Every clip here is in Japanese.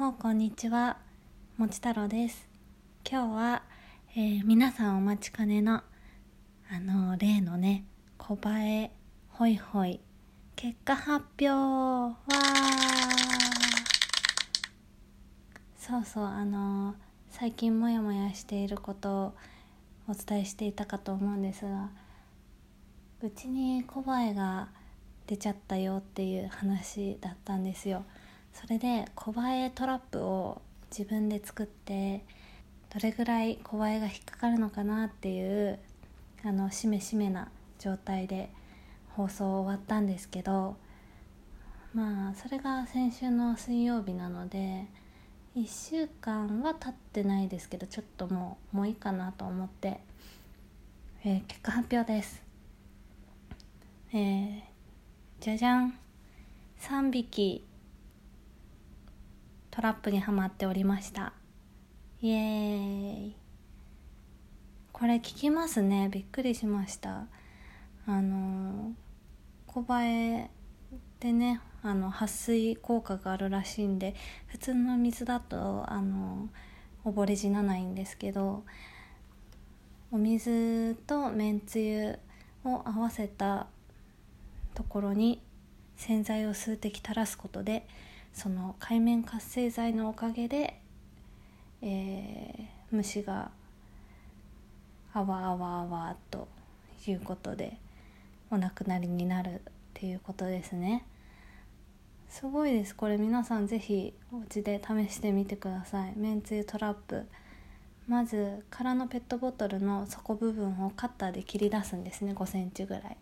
ほうこんにちは。もち太郎です。今日は、えー、皆さんお待ちかねのあの例のね小映えホイホイ結果発表。わそうそうあの最近モヤモヤしていることをお伝えしていたかと思うんですがうちに小映えが出ちゃったよっていう話だったんですよ。それで小映えトラップを自分で作ってどれぐらい小映えが引っかかるのかなっていうあのしめしめな状態で放送終わったんですけどまあそれが先週の水曜日なので1週間は経ってないですけどちょっともうもういいかなと思って、えー、結果発表です。えー、じゃじゃん。3匹トラップにはまっておりました。イエーイ。これ聞きますね。びっくりしました。あの小映えでねあの撥水効果があるらしいんで普通の水だとあの溺れ死なないんですけどお水とめんつゆを合わせたところに洗剤を数滴垂らすことでその海面活性剤のおかげで、えー、虫があわあわあわということでお亡くなりになるっていうことですね。すごいです。これ皆さん是非お家で試してみてください。めんつゆトラップ。まず空のペットボトルの底部分をカッターで切り出すんですね。5センチぐらい。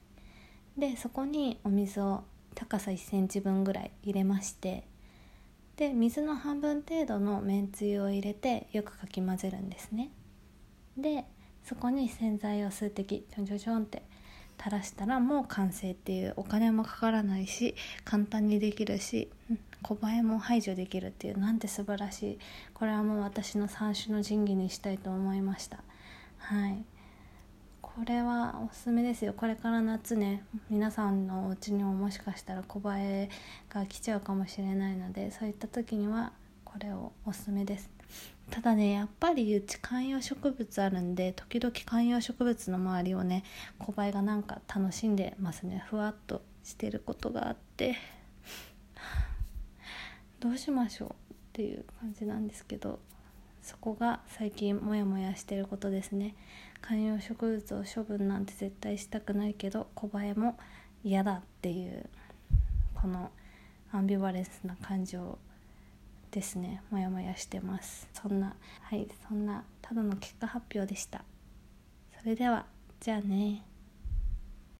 でそこにお水を高さ1センチ分ぐらい入れましてで水の半分程度のめんつゆを入れてよくかき混ぜるんですね。でそこに洗剤を数滴ちょんちょんちょんって垂らしたらもう完成っていうお金もかからないし簡単にできるし小映えも排除できるっていうなんて素晴らしい。これはもう私の三種の神器にしたいと思いました。はい。これはおすすめですよ。これから夏ね皆さんのお家にももしかしたら小映えが来ちゃうかもしれないのでそういった時にはこれをおすすめです。ただねやっぱりうち観葉植物あるんで時々観葉植物の周りをね小映えがなんか楽しんでますね。ふわっとしてることがあって。どうしましょうっていう感じなんですけど。そこが最近モヤモヤしてることですね。観葉植物を処分なんて絶対したくないけど小映えも嫌だっていうこのアンビバレンスな感情ですね。モヤモヤしてます。そんなはいそんなただの結果発表でした。それではじゃあね。